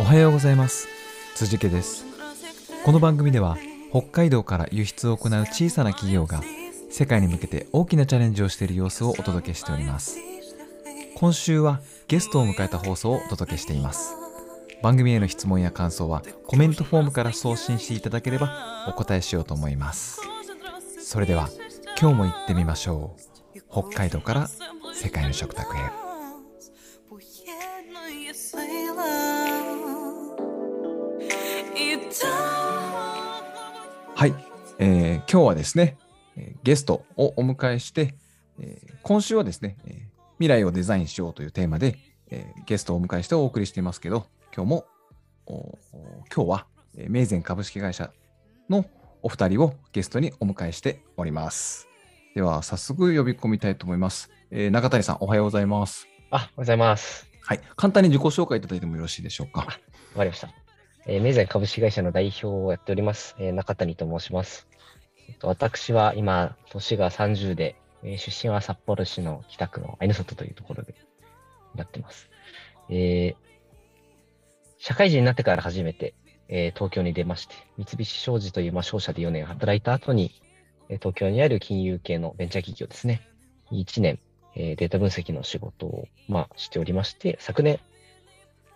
おはようございます。辻家です。この番組では北海道から輸出を行う小さな企業が世界に向けて大きなチャレンジをしている様子をお届けしております。今週はゲストを迎えた放送をお届けしています。番組への質問や感想はコメントフォームから送信していただければお答えしようと思います。それでは今日も行ってみましょう。北海道から世界の食卓へ。えー今日はですね、えーゲストをお迎えして、えー今週はですね、えー未来をデザインしようというテーマで、えーゲストをお迎えしてお送りしていますけど、今日も、今日は、えー、メイゼン株式会社のお二人をゲストにお迎えしております。では、早速呼び込みたいと思います。えー中谷さん、おはようございます。あ、おはようございます。はい、簡単に自己紹介いただいてもよろしいでしょうか？わかりました。えー、メイザイ株式会社の代表をやっております、えー中谷と申します。えっと、私は今、年が30で、えー出身は札幌市の北区のアイヌ外というところでやってます。えー社会人になってから初めて、えー東京に出まして、三菱商事という、まあ、商社で4年働いた後に、えー東京にある金融系のベンチャー企業ですね、1年、えーデータ分析の仕事を、まあ、しておりまして、昨年、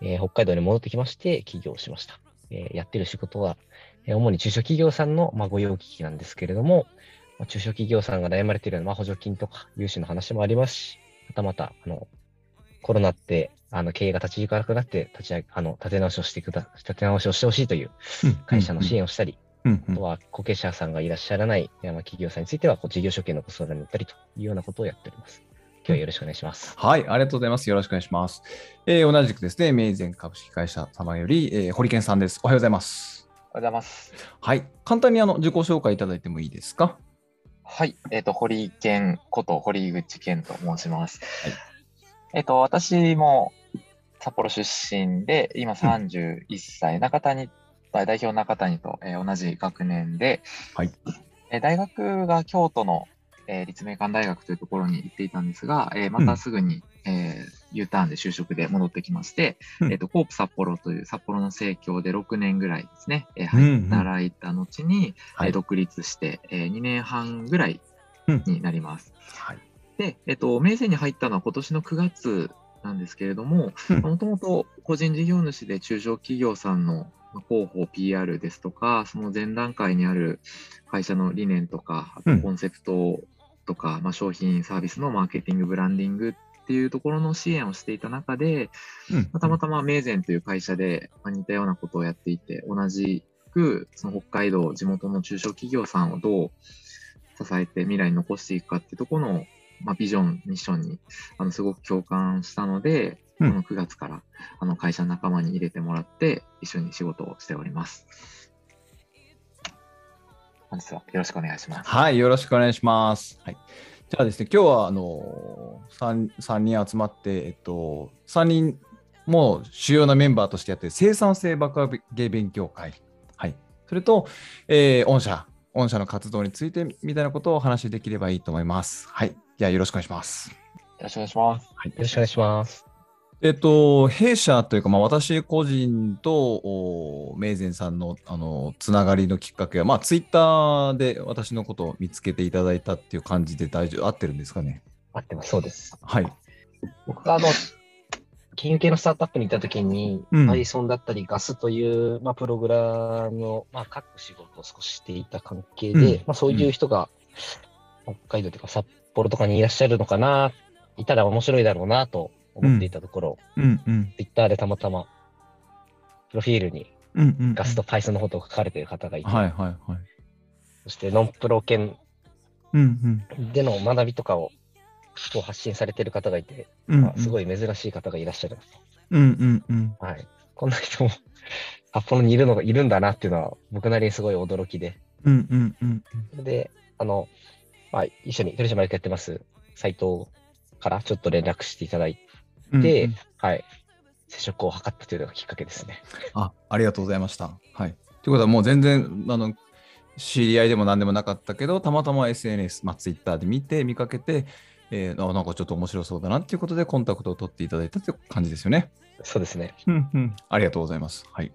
えー北海道に戻ってきまして起業しました。えーやってる仕事は、えー主に中小企業さんの、まあ、御用聞きなんですけれども、まあ中小企業さんが悩まれているような、まあ、補助金とか融資の話もありますし、またまた、あの、コロナって、あの、経営が立ち行かなくなって、立ち上げ、あの、立て直しをしてくだ、立て直しをしてほしいという会社の支援をしたり、あとは後継者さんがいらっしゃらない企業さんについては、こう事業所見のご相談に乗ったりというようなことをやっております。今日はよろしくお願いします。はい、ありがとうございます。よろしくお願いします。えー同じくですね、メイゼン株式会社様より、えー、堀健さんです。おはようございます。おはようございます。はい、簡単にあの自己紹介いただいてもいいですか？はい。えっ、と、堀健こと堀口健と申します。はいえっ、と、私も札幌出身で、今31歳、中谷、代表中谷と、えー同じ学年で、はいえー大学が京都の、えー立命館大学というところに行っていたんですが、えーまたすぐに、えー U ターンで就職で戻ってきまして、うん。えっ、と、コープ札幌という札幌の生協で6年ぐらいですね、えーうんうん働いた後に、はい。えー独立して、え2年半ぐらいうん。になります。はい。で、えっと、名声に入ったのは今年の9月なんですけれども、うん。もともと個人事業主で中小企業さんのまあ広報 PR ですとか、その前段階にある会社の理念とか、あうん。とコンセプトとか、まあ、商品サービスのマーケティング、ブランディングっていうところの支援をしていた中で、うんまあたまたま名前という会社でまあ似たようなことをやっていて、同じくその北海道、地元の中小企業さんをどう支えて未来に残していくかっていうところの、まあ、ビジョン、ミッションにあのすごく共感したので、うんこの9月からあの会社の仲間に入れてもらって、一緒に仕事をしております。本日はよろしくお願いします。はい、よろしくお願いします。はい。じゃあですね、今日はあの三三人集まって、えっと三人もう主要なメンバーとしてやってる生産性爆上げ勉強会、はい。それと、えー御社御社の活動についてみたいなことをお話しできればいいと思います。はい。じゃあよろしくお願いします。よろしくお願いします。はい。よろしくお願いします。えっと、弊社というか、まあ、私個人とおメイゼンさんのあのつながりのきっかけは、まあ、ツイッターで私のことを見つけていただいたっていう感じで大丈夫合ってるんですかね？合ってます。そうです。はい。僕があの、金融系のスタートアップにいたときに、うん Python だったりガスという、まあ、プログラムを、まあ、書く仕事を少ししていた関係で、うんまあ、そういう人が北海道というか札幌とかにいらっしゃるのかな、いたら面白いだろうなと思っていたところ、うんうん。Twitter でたまたま、プロフィールにうんうん。ガスと Python のことを書かれている方がいて、はいはいはい。そしてノンプロ圏うんでの学びとかをこう発信されている方がいて、うん。まあ、すごい珍しい方がいらっしゃる。うんうんうん。はい。こんな人も札幌にいるのがいるんだなっていうのは僕なりにすごい驚きで。うんうんうん。それで、あの、まあ、一緒に取締役やってます斉藤からちょっと連絡していただいうんはい。接触を図ったというのがきっかけですね。あ、ありがとうございました。はい。ということはもう全然、あの、知り合いでも何でもなかったけど、たまたま SNS、まあ、Twitter で見て、見かけて、えーあなんかちょっと面白そうだなっていうことでコンタクトを取っていただいたっていう感じですよね。そうですね。うんうん、ありがとうございます。はい。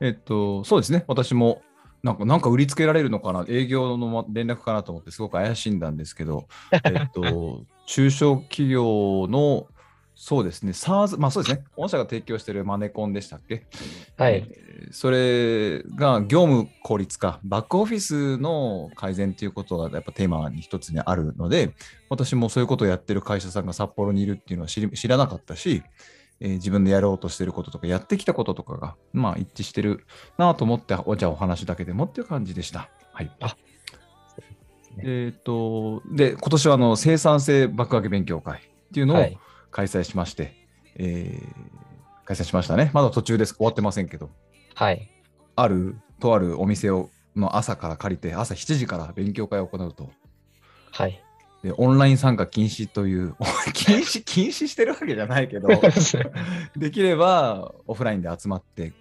えっと、そうですね。私も、なんか、なんか売りつけられるのかな、営業の連絡かなと思って、すごく怪しんだんですけど、えっと、中小企業の、そうですね、SARS、まあそうですね、御社が提供しているマネコンでしたっけ？はい。えーそれが業務効率化、バックオフィスの改善ということがやっぱテーマに一つにあるので、私もそういうことをやってる会社さんが札幌にいるっていうのは知り知らなかったし、えー自分でやろうとしてることとか、やってきたこととかが、まあ一致してるなと思って、おじゃあお話だけでもっていう感じでした。はい。あえっ、と、で、今年はあの生産性爆上げ勉強会っていうのをはい。開催しまして、えー開催しましたね。まだ途中です。終わってませんけど。はい。ある、とあるお店をの朝から借りて、朝7時から勉強会を行うと。はい。で、オンライン参加禁止という、禁止、禁止してるわけじゃないけど、できればオフラインで集まって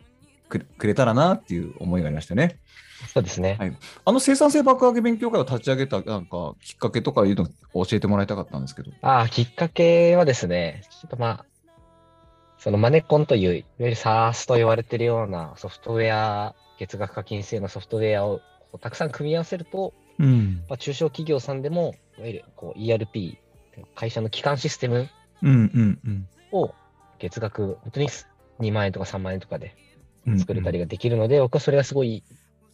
くくれたらなっていう思いがありましたね。そうですね。はいあの生産性爆上げ勉強会を立ち上げたなんかきっかけとかいうのを教えてもらいたかったんですけど。ああ、きっかけはですね、ちょっとまあ、そのマネコンという、いわゆる SaaS と言われているようなソフトウェア、月額課金制のソフトウェアをこうたくさん組み合わせると、うん。まあ、中小企業さんでも、いわゆるこう ERP、会社の基幹システムうんうんうんを月額、本当に2万円とか3万円とかでうん。作れたりができるので、僕はそれがすごい、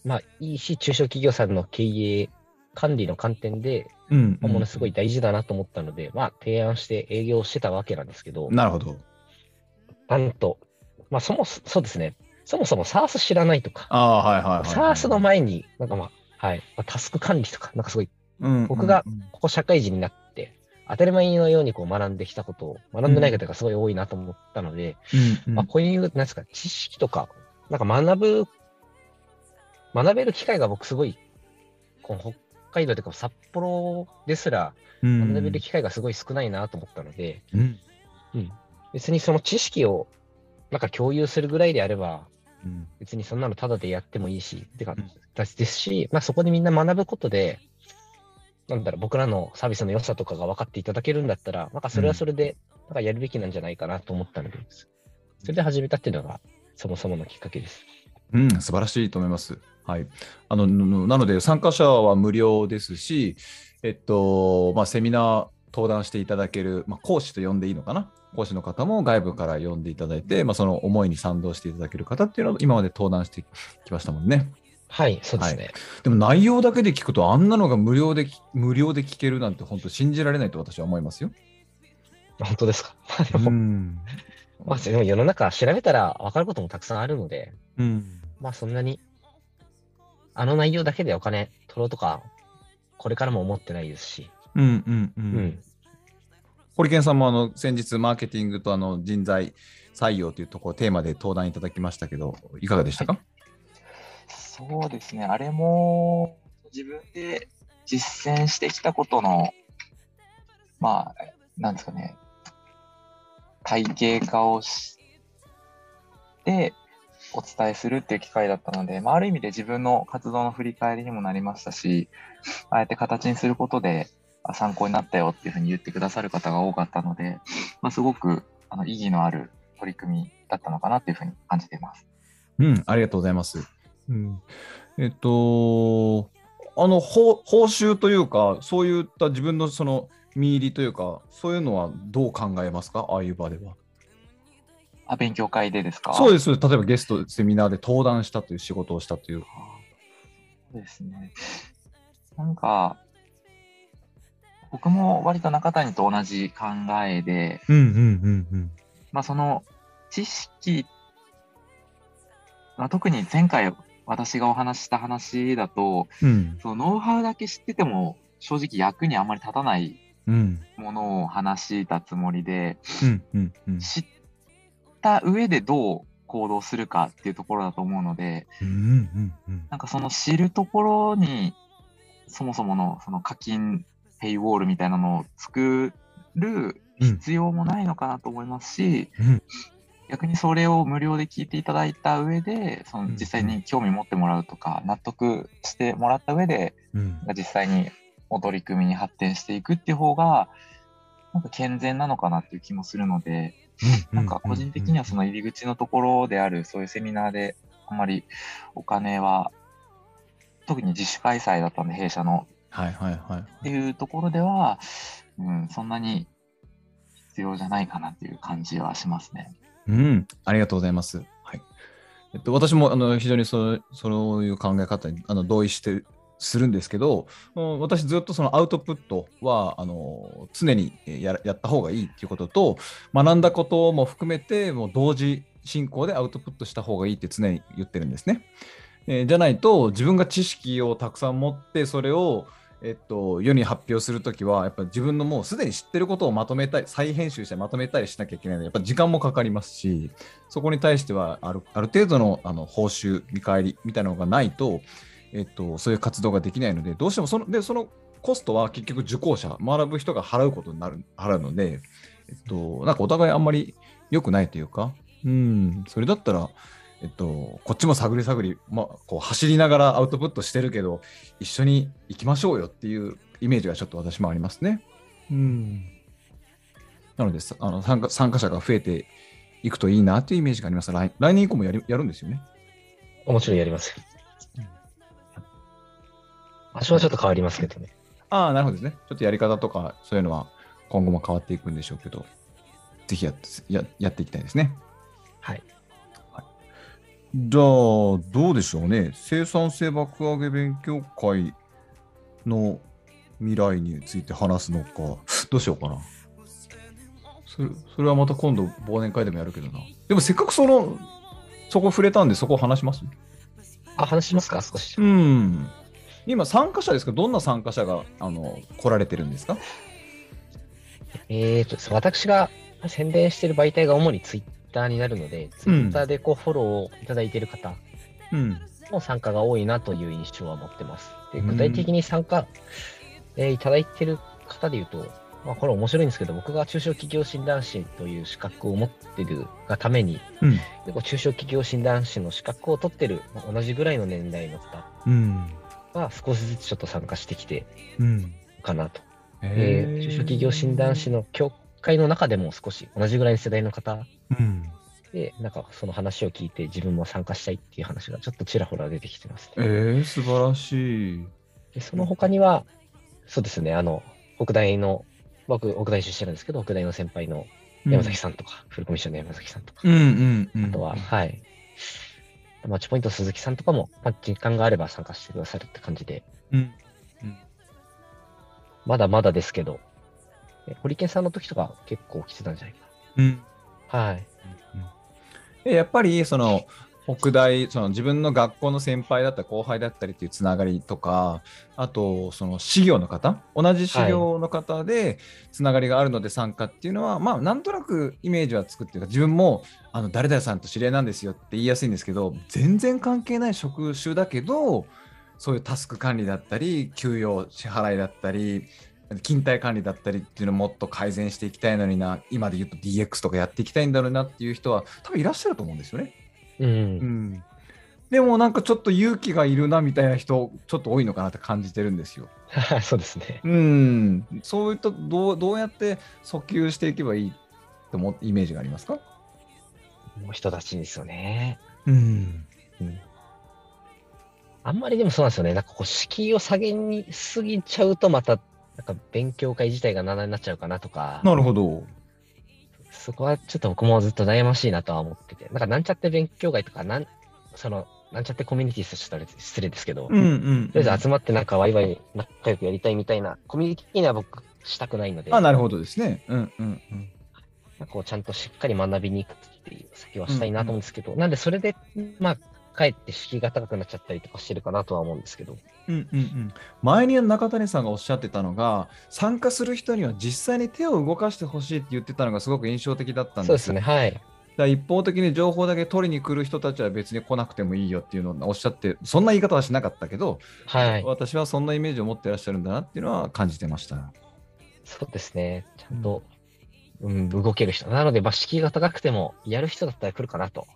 まあいいし、中小企業さんの経営、管理の観点で、うん、うん。まあものすごい大事だなと思ったので、まあ提案して営業してたわけなんですけど、なるほど。なんと、まあそもそ、そうですね、そもそも SARS 知らないとか、ああ、はいはいはい、はい。SARS の前に、なんかまあ、はい、まあタスク管理とか、なんかすごい、うん、僕がうん。ここ社会人になって、当たり前のようにこう学んできたことを、学んでない方がすごい多いなと思ったので、うんうん。まあ、こういう、なんですか、知識とか、なんか学ぶ、学べる機会が僕すごい、この北海道というか札幌ですらうん。学べる機会がすごい少ないなと思ったので、うん。別にその知識をなんか共有するぐらいであれば、うん。別にそんなのタダでやってもいいし、ってかうん、ですし、まあそこでみんな学ぶことで、なんだろう、僕らのサービスの良さとかが分かっていただけるんだったら、なんかそれはそれで、なんかやるべきなんじゃないかなと思ったので、それで始めたっていうのが、そもそものきっかけです。うん、素晴らしいと思います。はい。あの、のなので、参加者は無料ですし、えっと、まあ、セミナー登壇していただける、まあ、講師と呼んでいいのかな？講師の方も外部から呼んでいただいて、まあ、その思いに賛同していただける方っていうのを今まで登壇してきましたもんね。はい、そうですね。でも内容だけで聞くと、あんなのが無料でき、無料で聞けるなんて本当信じられないと私は思いますよ。本当ですか？ま あでも、ん。まあでも世の中調べたら分かることもたくさんあるので、うん。まあそんなに、あの内容だけでお金取ろうとか、これからも思ってないですし、うんうんう。うん。ん。堀健さんもあの先日マーケティングとあの人材採用というところテーマで登壇いただきましたけどいかがでしたか、そうですね、あれも自分で実践してきたことの、まあ、なんですかね、体系化をしてお伝えするっていう機会だったので、まあ、ある意味で自分の活動の振り返りにもなりましたし、あえて形にすることであ参考になったよっていうふうに言ってくださる方が多かったので、まあ、すごくあの意義のある取り組みだったのかなっていうふうに感じています。うん、ありがとうございます。うん、えっとあの報報酬というかそういった自分のその見入りというかそういうのはどう考えますか？ああいう場では。あ勉強会でですか？そうです例えばゲストセミナーで登壇したという仕事をしたという。そうですね。なんか、僕も割と中谷と同じ考えで、うんうんうんうん。まあその知識、まあ、特に前回私がお話しした話だと、うんそのノウハウだけ知ってても正直役にあんまり立たないうんものを話したつもりで、うんうんうん知った上でどう行動するかっていうところだと思うので、うんうんうん。なんかその知るところに、そもそものその課金ペイウォールみたいなのを作る必要もないのかなと思いますし、うん。逆にそれを無料で聞いていただいた上で、その実際に興味持ってもらうとか、納得してもらった上で、うん。実際にお取り組みに発展していくっていう方が、なんか健全なのかなっていう気もするので、なんか個人的にはその入り口のところである、そういうセミナーで、あんまりお金は、特に自主開催だったんで、弊社の。はいはいはい。っていうところでは、うん、そんなに必要じゃないかなっていう感じはしますね。うん、ありがとうございます。はい。えっと、私もあの非常にそうそういう考え方にあの同意してするんですけど、私ずっとそのアウトプットはあの常にややった方がいいっていうことと、学んだことも含めてもう同時進行でアウトプットした方がいいって常に言ってるんですね。えーじゃないと自分が知識をたくさん持ってそれをえっと、世に発表するときは、やっぱり自分のもうすでに知ってることをまとめたい、再編集してまとめたりしなきゃいけないので、やっぱ時間もかかりますし、そこに対してはあるある程度のあの報酬、見返りみたいなのがないと、えっと、そういう活動ができないので、どうしてもその、で、そのコストは結局受講者、学ぶ人が払うことになる、払うので、えっと、なんかお互いあんまり良くないというか、うん、それだったら、えっと、こっちも探り探り、まあ、こう走りながらアウトプットしてるけど、一緒に行きましょうよっていうイメージがちょっと私もありますね。うん。なので、さあの参加参加者が増えていくといいなというイメージがあります。来来年以降もやりやるんですよね？もちろんやります。場所はちょっと変わりますけどね。ああ、なるほどですね。ちょっとやり方とか、そういうのは今後も変わっていくんでしょうけど、ぜひやってややっていきたいですね。はい。じゃあ、どうでしょうね。生産性爆上げ勉強会の未来について話すのか、どうしようかな。それそれはまた今度忘年会でもやるけどな。でもせっかくその、そこ触れたんでそこ話します？あ、話しますか？少し。うん。今参加者ですか？どんな参加者があの来られてるんですか？えーと、私が宣伝している媒体が主にツイッターになるので、ツイッターでこうフォローをいただいている方うん。の参加が多いなという印象は持ってます。でうん具体的に参加、えーいただいている方でいうと、まあ、これ面白いんですけど、僕が中小企業診断士という資格を持っているがために、うん。中小企業診断士の資格を取ってる、まあ同じぐらいの年代の方うん。が少しずつちょっと参加してきてかなと。ええー中小企業診断士の協会の中でも少し同じぐらいの世代の方うん。で、なんかその話を聞いて自分も参加したいっていう話がちょっとちらほら出てきてますえね。ー、素晴らしい。でその他には、そうですね、あの、北大の、僕、北大出身なんですけど、北大の先輩の山崎さんとか、フルコミッションの山崎さんとか、うんうんうん。あとは、はい。マッチポイント鈴木さんとかも、まあ、時間があれば参加してくださるって感じで、うん。まだまだですけど、えホリケンさんの時とか結構来てたんじゃないかうん。な。はい。でやっぱりその北大その自分の学校の先輩だったり後輩だったりっていうつながりとかあとその資料の方同じ資料の方でつながりがあるので参加っていうのは、まあなんとなくイメージはつくっていうか自分もあの誰々さんと知り合いなんですよって言いやすいんですけど全然関係ない職種だけどそういうタスク管理だったり給与支払いだったり勤怠管理だったりっていうのをもっと改善していきたいのにな今で言うと DX とかやっていきたいんだろうなっていう人は多分いらっしゃると思うんですよね。うん。うん、でもなんかちょっと勇気がいるなみたいな人ちょっと多いのかなって感じてるんですよ。そうですね。うん、そういったどうどうやって訴求していけばいいと思イメージがありますか、もう人たちですよね。うん、あんまりでもそうなんですよね。なんかこう、敷居を下げにすぎちゃうと、また、なんか勉強会自体が7になっちゃうかなとか、なるほど。そこはちょっと僕もずっと悩ましいなとは思ってて、なんかなんちゃって勉強会とか、なん、その、なんちゃってコミュニティとしたら失礼ですけど、うんうん、とりあえず集まってなんかワイワイ仲良くやりたいみたいな、コミュニティ的には僕したくないので、あなるほどですね。うんうんうん。なんかこうちゃんとしっかり学びに行くっていう先はしたいなと思うんですけど、なんでそれで、まあ、かえって敷居が高くなっちゃったりとかしてるかなとは思うんですけど、うんうんうん、前に中谷さんがおっしゃってたのが参加する人には実際に手を動かしてほしいって言ってたのがすごく印象的だったんですよそうですね、はい。だ一方的に情報だけ取りに来る人たちは別に来なくてもいいよっていうのをおっしゃってそんな言い方はしなかったけど、はい。私はそんなイメージを持ってらっしゃるんだなっていうのは感じてました。そうですね。ちゃんと、うん、動ける人。なので、まあ、敷居が高くても、やる人だったら来るかなと。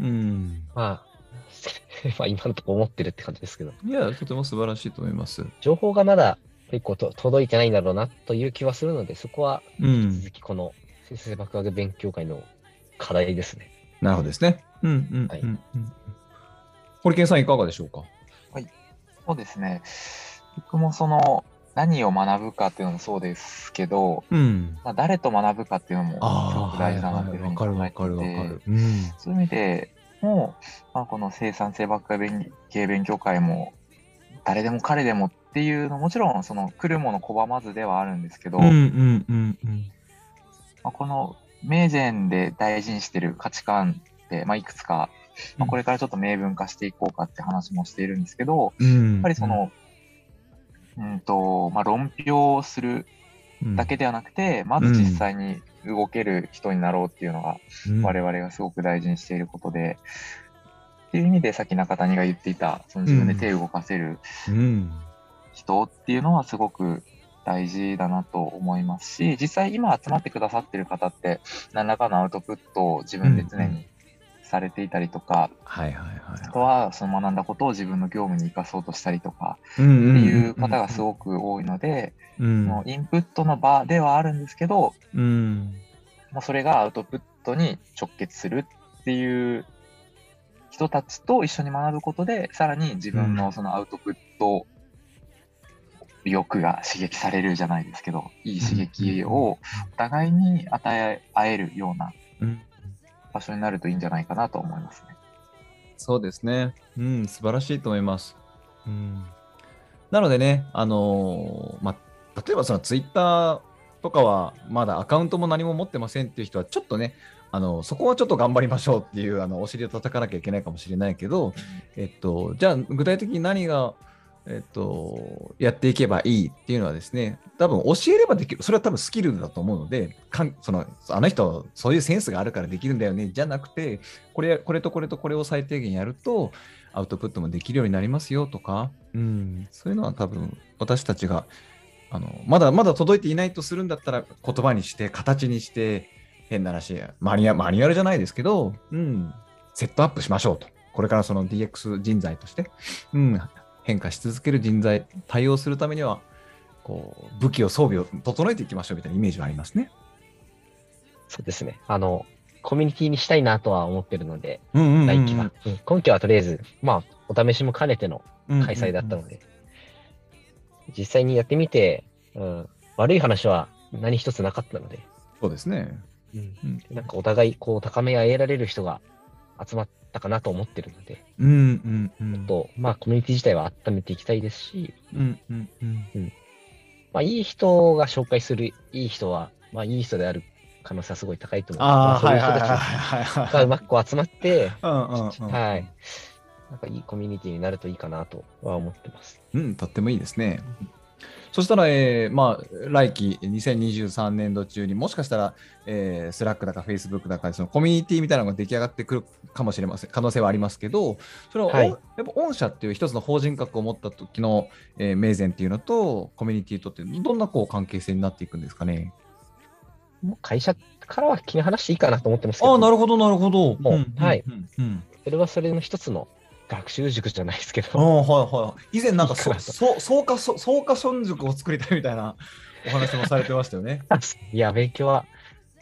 うん、まあ、まあ、今のところ思ってるって感じですけど、いやとても素晴らしいと思います。情報がまだ結構と届いてないんだろうなという気はするので、そこはう引き続ん。きこの生成爆学勉強会の課題ですね。なるほどですね。うんうんうんはい。堀健さんいかがでしょうか？そうですね。僕もその、何を学ぶかっていうのもそうですけど、うん。まあ、誰と学ぶかっていうのもすごく大事だなっていうふうわに考えてかるわかるわかいてる。、うん。そういう意味でも、まあ、この生産性爆破勉系勉強会も、誰でも彼でもっていうのももちろんその来るもの拒まずではあるんですけど、うんうんうんうん。まあ、この名前で大事にしてる価値観って、まあ、いくつか、まあ、これからちょっと明文化していこうかって話もしているんですけど、うん。やっぱりその、うんとまあ、論評するうんだけではなくて、まず実際に動ける人になろうっていうのが、うん我々がすごく大事にしていることで、っていう意味でさっき中谷が言っていた、その自分で手を動かせるうん。人っていうのはすごく大事だなと思いますし、実際今集まってくださってる方って、何らかのアウトプットを自分で常うんうにされていたりとか、はいはいはい。あとはその学んだことを自分の業務に生かそうとしたりとかっていう方がすごく多いので、うんもうインプットの場ではあるんですけど、うん。まあ、それがアウトプットに直結するっていう人たちと一緒に学ぶことで、さらに自分うんのそのアウトプット欲が刺激されるじゃないですけど、いい刺激をお互いに与え合えるようなうん場所になるといいんじゃないかなと思いますね。そうですね。うん、素晴らしいと思います。うん、なのでね、あのーまあ、例えばそのツイッターとかはまだアカウントも何も持ってませんっていう人はちょっとね、あのそこはちょっと頑張りましょうっていうあのお尻を叩かなきゃいけないかもしれないけど、えっと、じゃあ具体的に何が、えっと、やっていけばいいっていうのはですね、多分教えればできる、それは多分スキルだと思うので、かんそのあの人、そういうセンスがあるからできるんだよね、じゃなくて、これこれとこれとこれを最低限やると、アウトプットもできるようになりますよとか、うん、そういうのは多分私たちがあのまだまだ届いていないとするんだったら言葉にして形にして変な話マニュアマニュアルじゃないですけど、うん、セットアップしましょうと。これからその DX 人材として、うん、変化し続ける人材対応するためにはこう武器を装備を整えていきましょうみたいなイメージはありますね。そうですね。あの、コミュニティにしたいなとは思ってるので、うんうんうんうん来期は。うん今期はとりあえず、まあ、お試しも兼ねての開催だったので、実際にやってみて、うん、悪い話は何一つなかったので、そうですね。うんなんかお互いこう高め合えられる人が集まったかなと思ってるので、うんうんうんと、まあコミュニティ自体は温めていきたいですし、うんうんうんまあいい人が紹介するいい人は、まあいい人である可能性はすごい高いと思う。ああ、まはいはいそういう人たはいはいちがうまく集まって、うんうんうんはい。なんかいいコミュニティになるといいかなとは思ってます。うん、とってもいいですね。そしたら、えーまあ、来期2023年度中にもしかしたら、えー、 Slack だかフェイスブックだかでそのコミュニティみたいなのが出来上がってくるかもしれません可能性はありますけどそれは、はい。おやっぱ御社っていう一つの法人格を持った時の、えー、名前っていうのとコミュニティとってどんなこう関係性になっていくんですかね？もう会社からは切り離していいかなと思ってますけど、ああなるほどなるほど。もうはい。うんうん。それはそれの一つの学習塾じゃないですけど、はいはい。以前なんかそいいかなと。そそ草加村塾を作りたいみたいなお話もされてましたよね。いや、勉強は、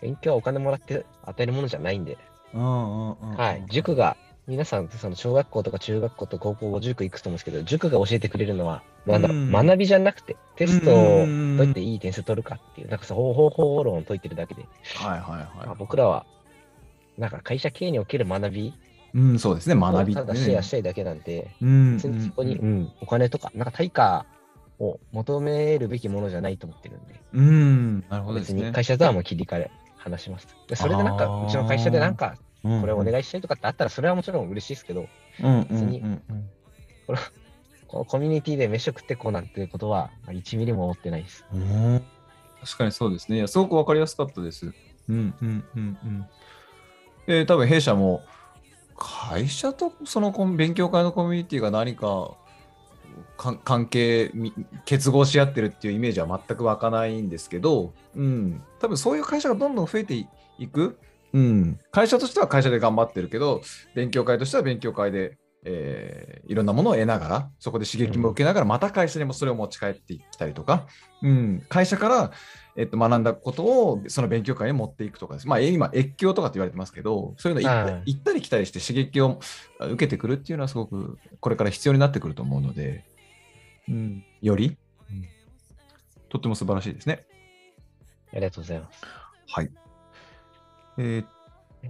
勉強はお金もらって与えるものじゃないんで、うんうんうん。うんはい、塾が、皆さん、その小学校とか中学校と高校、塾行くと思うんですけど、塾が教えてくれるのは、なんだろう、うん。学びじゃなくて、テストをどうやっていい点数取るかっていう、なんかそう方法論を解いてるだけで、はいはいまあはい。僕らは、なんか会社経営における学びうん、そうですね、学びをただシェアしたいだけなんで、うん別にそこに、うん、お金とか、なんか対価を求めるべきものじゃないと思ってるんで、うん、なるほどね。別に会社とはもう切り替え、話します。でそれでなんか、うちの会社でなんか、ここれお願いいしたいとかってあったら、それはもちろん嬉しいですけど、うん別にうんこのコミュニティで飯食ってこうなんていうことは、まあ1ミリも思ってないです。うんうん確かにそうですね。いやすごくわかりやすかったです。うんうんうんうん。えー、多分弊社も会社とその勉強会のコミュニティが何か関係結合し合ってるっていうイメージは全く湧かないんですけど、うん、多分そういう会社がどんどん増えていく、うん、会社としては会社で頑張ってるけど勉強会としては勉強会でえーいろんなものを得ながら、そこで刺激も受けながら、また会社にもそれを持ち帰ってきたりとか、うん、会社から、えっと、学んだことをその勉強会に持っていくとかです。まあ、え今、越境とかって言われてますけど、そういうの行った,、はい行ったり来たりして刺激をあ受けてくるっていうのはすごくこれから必要になってくると思うので、うん、より、うんとっても素晴らしいですね。ありがとうございます。はい。えー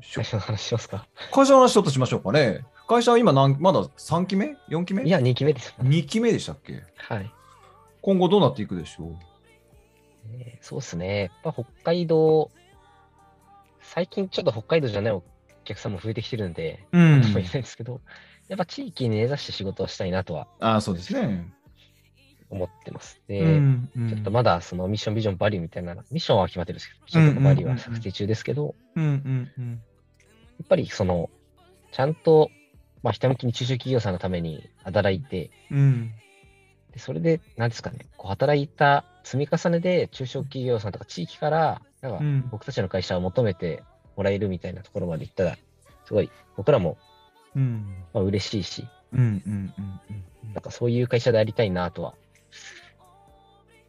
最初の話しますか？会社の話ちょっとしましょうかね。会社は今何、まだ3期目 ?4 期目？いや、2期目です。2期目でしたっけ？はい。今後どうなっていくでしょえーそうですね。やっぱ北海道、最近ちょっと北海道じゃないお客さんも増えてきてるんで、う。うんとも言えないんですけど、やっぱ地域に根ざして仕事をしたいなとはああ、そうですね。思ってます。で、うんうんちょっとまだそのミッション、ビジョン、バリューみたいな、ミッションは決まってるんですけど、ビジョンとかバリューは策定中ですけど、うんうんうん。やっぱりその、ちゃんと、まあ、ひたむきに中小企業さんのために働いて、うん。でそれで、なんですかね、こう働いた積み重ねで中小企業さんとか地域から、なんかうん僕たちの会社を求めてもらえるみたいなところまで行ったら、すごい僕らもうん。まあ嬉しいし、うんなんかそういう会社でありたいなとは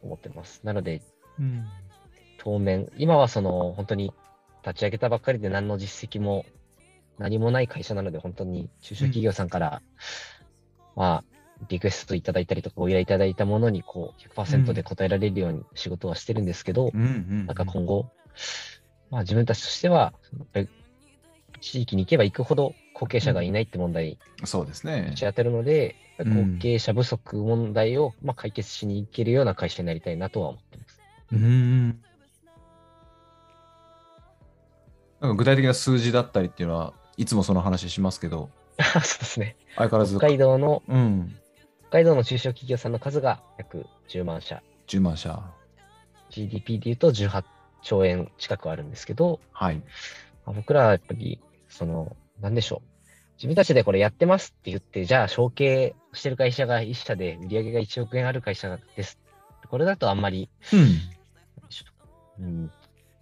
思ってます。なので、うん。当面、今はその本当に立ち上げたばっかりで何の実績も何もない会社なので、本当に中小企業さんから、まあ、リクエストいただいたりとか、ご依頼いただいたものに、こう、100%で答えられるように仕事はしてるんですけど、うんうん。なんか今後、まあ自分たちとしては、地域に行けば行くほど後継者がいないって問題そうですね打ち。当てるので、うん後継者不足問題をまあ解決しに行けるような会社になりたいなとは思ってます。うん。なんか具体的な数字だったりっていうのは、いつもその話しますけど、そうですね。相変わらず、北海道の、うん、北海道の中小企業さんの数が約10万社、10万社。GDP で言うと18兆円近くあるんですけど、はい。まあ僕らはやっぱり、その、なんでしょう。自分たちでこれやってますって言って、じゃあ承継してる会社が1社で売り上げが1億円ある会社です。これだとあんまり、うん。うん、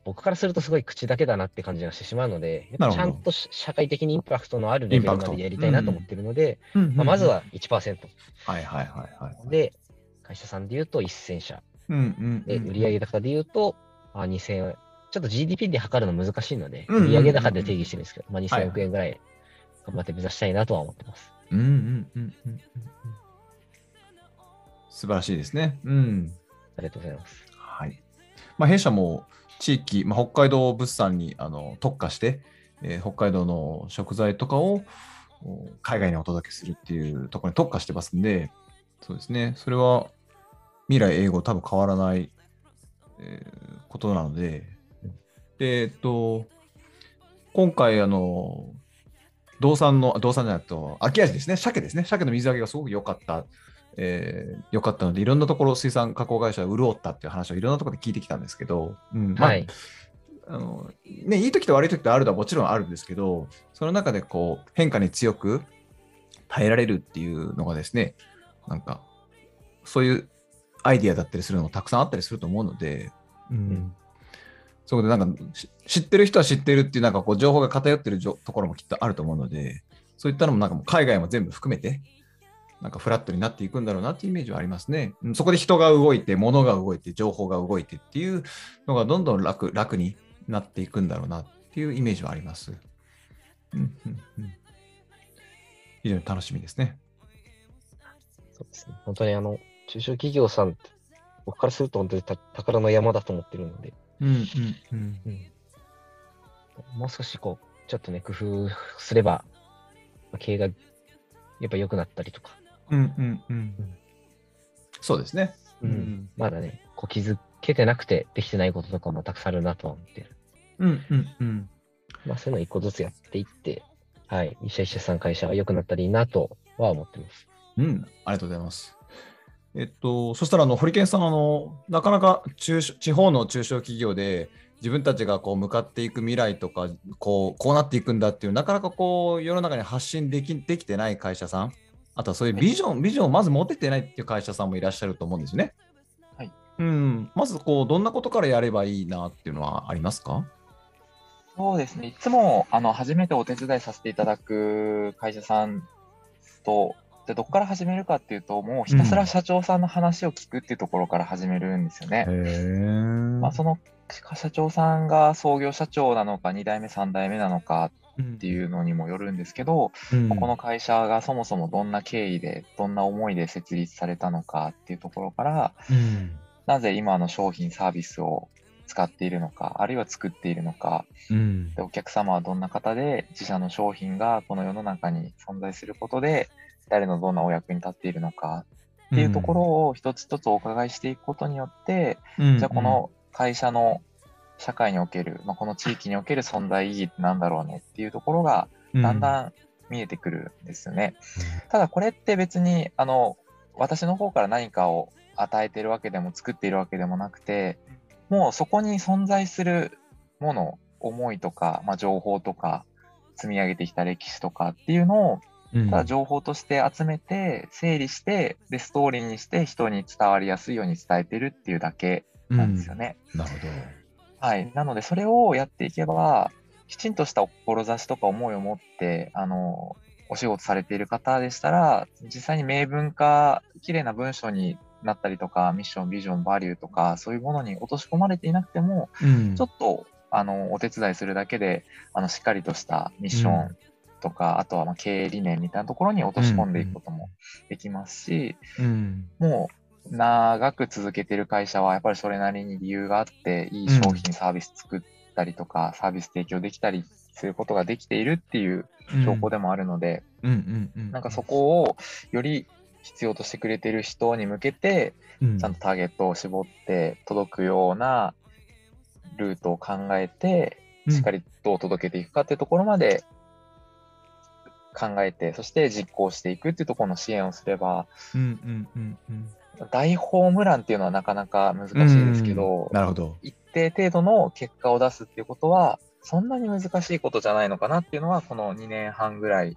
僕からするとすごい口だけだなって感じがしてしまうので、ちゃんとし社会的にインパクトのあるレベルまでやりたいなと思ってるので、まあ、まず、は1%。はいはいはいはい。で、会社さんで言うと1000社。うんうんで、売上高で言うと、まあ、2000ちょっと GDP で測るの難しいので、うんうんうん売上高で定義してるんですけど、まあ、はい2000億円ぐらい頑張って目指したいなとは思ってます。うんうんうんうんうん。素晴らしいですね。うん。ありがとうございます。はい。まあ、弊社も地域、まあ、北海道物産にあの特化して、えー北海道の食材とかを海外にお届けするっていうところに特化してますんで、そうですね。それは未来英語多分変わらない、えーことなので、で、えっと、今回、あの、道産の、道産じゃなくて、秋味ですね、鮭ですね、鮭の水揚げがすごく良かった、えー良かったので、いろんなところ、水産加工会社が潤ったっていう話をいろんなところで聞いてきたんですけど、うんまあはい。あのね、いい時と悪い時とあるのはもちろんあるんですけど、その中でこう変化に強く耐えられるっていうのがですね、なんか、そういうアイディアだったりするのもたくさんあったりすると思うので、うんんそこでなんかし知ってる人は知ってるっていうなんかこう情報が偏ってるところもきっとあると思うので、そういったのもなんかもう海外も全部含めて、なんかフラットになっていくんだろうなっていうイメージはありますね。うんそこで人が動いて、物が動いて、情報が動いてっていうのがどんどん楽楽になっていくんだろうなっていうイメージはあります。うんうんうん、非常に楽しみですね。そうですね。本当にあの、中小企業さんって、僕からすると本当にた宝の山だと思ってるので、うんうんうんうんもう少しこう、ちょっとね、工夫すれば、まあ経営がやっぱ良くなったりとか、うんうんうんそうですね。うんまだね、こう気づけてなくてできてないこととかもたくさんあるなとは思ってる。うんうんうんまあそういうの一個ずつやっていって、はい、一社一社さん会社が良くなったらいいなとは思ってます。うん、ありがとうございます。えっと、そしたらあの、ホリケンさんあの、なかなか中小地方の中小企業で、自分たちがこう向かっていく未来とかこう、こうなっていくんだっていう、なかなかこう世の中に発信できできてない会社さん、あとはそういうビジョン、ビジョンをまず持ててないっていう会社さんもいらっしゃると思うんですよね。はい。うん、まずこう、どんなことからやればいいなっていうのはありますか？そうですね。いつも、あの、初めてお手伝いさせていただく会社さんと、じゃあどこから始めるかっていうと、もうひたすら社長さんの話を聞くっていうところから始めるんですよね。へえ。まあ、その社長さんが創業社長なのか、2代目、3代目なのかっていうのにもよるんですけど、うん、この会社がそもそもどんな経緯で、どんな思いで設立されたのかっていうところから、うん、なぜ今の商品、サービスを使っているのか、あるいは作っているのか、うん。でお客様はどんな方で、自社の商品がこの世の中に存在することで、誰のどんなお役に立っているのかっていうところを一つ一つお伺いしていくことによって、うん、じゃあこの会社の社会における、まあ、この地域における存在意義ってなんだろうねっていうところがだんだん見えてくるんですよね。ただこれって別にあの私の方から何かを与えてるわけでも作っているわけでもなくてもうそこに存在するもの思いとか、まあ、情報とか積み上げてきた歴史とかっていうのをうん、ただ情報として集めて整理してでストーリーにして人に伝わりやすいように伝えてるっていうだけなんですよね。うん、なるほど。はい。なので、それをやっていけば、きちんとした志とか思いを持って、あの、お仕事されている方でしたら、実際に明文化、綺麗な文章になったりとか、ミッション、ビジョン、バリューとか、そういうものに落とし込まれていなくても、うん、ちょっと、あの、お手伝いするだけで、あの、しっかりとしたミッションとか、あとはまあ経営理念みたいなところに落とし込んでいくこともできますし、うん、もう長く続けてる会社はやっぱりそれなりに理由があって、いい商品、サービス作ったりとか、サービス提供できたりすることができているっていう証拠でもあるので、うんうんうん、なんかそこをより必要としてくれてる人に向けて、うん、ちゃんとターゲットを絞って届くようなルートを考えて、しっかりどう届けていくかっていうところまで考えて、そして実行していくっていうところの支援をすれば、うんうんうんうん、大ホームランっていうのはなかなか難しいですけど、なるほど。一定程度の結果を出すっていうことは、そんなに難しいことじゃないのかなっていうのは、この2年半ぐらい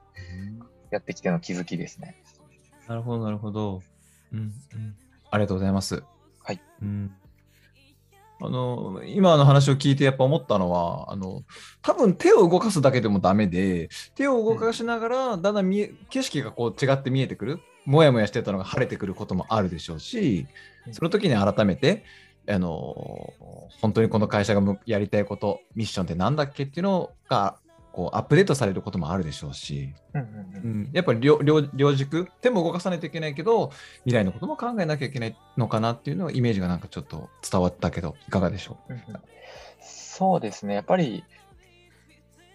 やってきての気づきですね。なるほど、なるほど。うんうん、ありがとうございます。はい。うんあの今の話を聞いてやっぱ思ったのはあの多分手を動かすだけでもダメで手を動かしながらだんだん見え景色がこう違って見えてくるもやもやしてたのが晴れてくることもあるでしょうしその時に改めてあの本当にこの会社がやりたいことミッションって何だっけっていうのがこうアップデートされることもあるでしょうし、うんうんうんうん、やっぱり両両両軸手も動かさないといけないけど未来のことも考えなきゃいけないのかなっていうのはイメージがなんかちょっと伝わったけどいかがでしょうんうん。そうですね。やっぱり、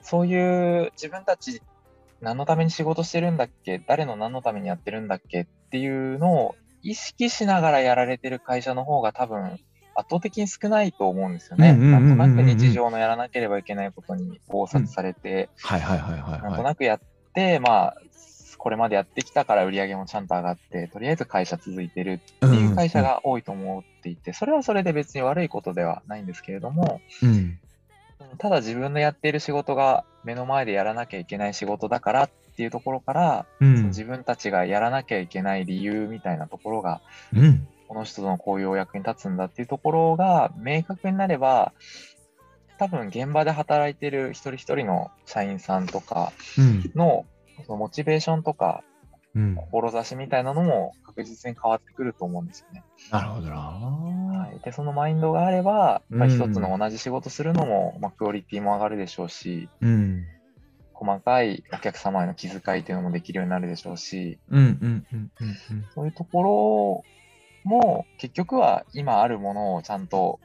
そういう自分たち何のために仕事してるんだっけ？誰の何のためにやってるんだっけっていうのを意識しながらやられてる会社の方が多分圧倒的に少ないと思うんですよね。なんとなく日常のやらなければいけないことに考察されて、なんとはなくやって、まあ、これまでやってきたから売り上げもちゃんと上がって、とりあえず会社続いてるっていう会社が多いと思っていて、それはそれで別に悪いことではないんですけれども、い。うんただ自分のやっている仕事が目の前でやらなきゃいけない仕事だからっていうところから、うん。その自分たちがやらなきゃいけない理由みたいなところが、うん。この人のこういうお役に立つんだっていうところが明確になれば、多分現場で働いてる一人一人の社員さんとかうん。のそのモチベーションとかうん。志みたいなのも確実に変わってくると思うんですよね。なるほどな。はい、でそのマインドがあれば、やっぱり一つの同じ仕事するのも、まあ、クオリティも上がるでしょうし、うん。細かいお客様への気遣いっていうのもできるようになるでしょうし、そういうところも結局は今あるものをちゃんと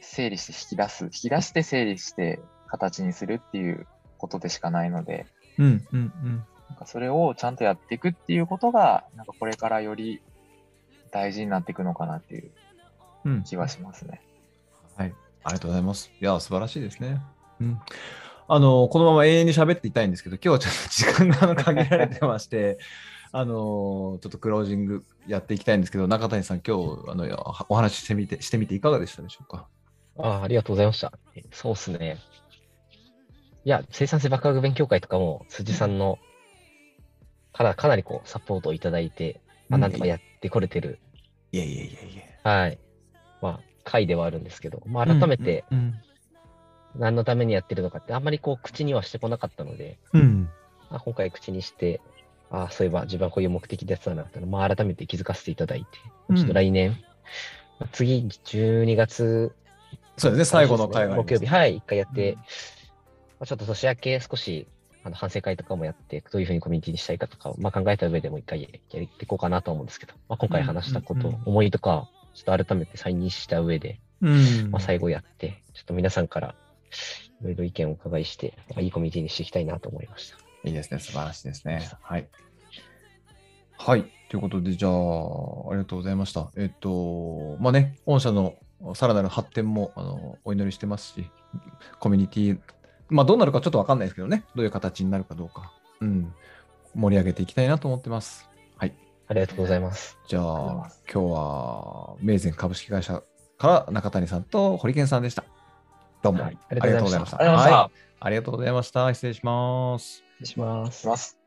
整理して引き出す、引き出して整理して形にするっていうことでしかないので、うんうんうんなんかそれをちゃんとやっていくっていうことが、なんかこれからより大事になっていくのかなっていううん気はしますね。はい、ありがとうございます。いや、素晴らしいですね。うん。あの、このまま永遠に喋っていたいんですけど、今日はちょっと時間があの限られてまして、あの、ちょっとクロージングやっていきたいんですけど、中谷さん、今日、あの、お話ししてみて、してみていかがでしたでしょうか？ああ、ありがとうございました。えそうっすね。いや、生産性爆上げ勉強会とかも、辻さんの、かなかなりこう、サポートをいただいて、まあ、うんなんとかやってこれてる、いえいえいえいえ。はい。まあ、会ではあるんですけど、まあ、改めて、うん。何のためにやってるのかって、あんまりこう、口にはしてこなかったので、うん。まあ、今回口にして、あそういえば自分はこういう目的でやってたなってまあ、改めて気づかせていただいて、うんちょっと来年、まあ次、12月、そうですね、最後の会があります木曜日、はい、一回やって、まあ、ちょっと年明け少しあの反省会とかもやって、どういうふうにコミュニティにしたいかとかを、まあ、考えた上でもう一回やっていこうかなと思うんですけど、まあ、今回話したこと、うんうんうん思いとか、ちょっと改めて再認識した上で、うんまあ、最後やって、ちょっと皆さんからいろいろ意見をお伺いして、まあいいコミュニティにしていきたいなと思いました。いいですね、素晴らしいですね。はい。はい。ということで、じゃあ、ありがとうございました。えっと、まあね、御社のさらなる発展もあのお祈りしてますし、コミュニティ、まあどうなるかちょっとわかんないですけどね、どういう形になるかどうか、うん、盛り上げていきたいなと思ってます。はい。ありがとうございます。じゃあ、あ今日は、名前株式会社から中谷さんと堀健さんでした。どうも、はいありがとうございました。ありがとうございました。はいありがとうございました。失礼します。失礼しますし。ます。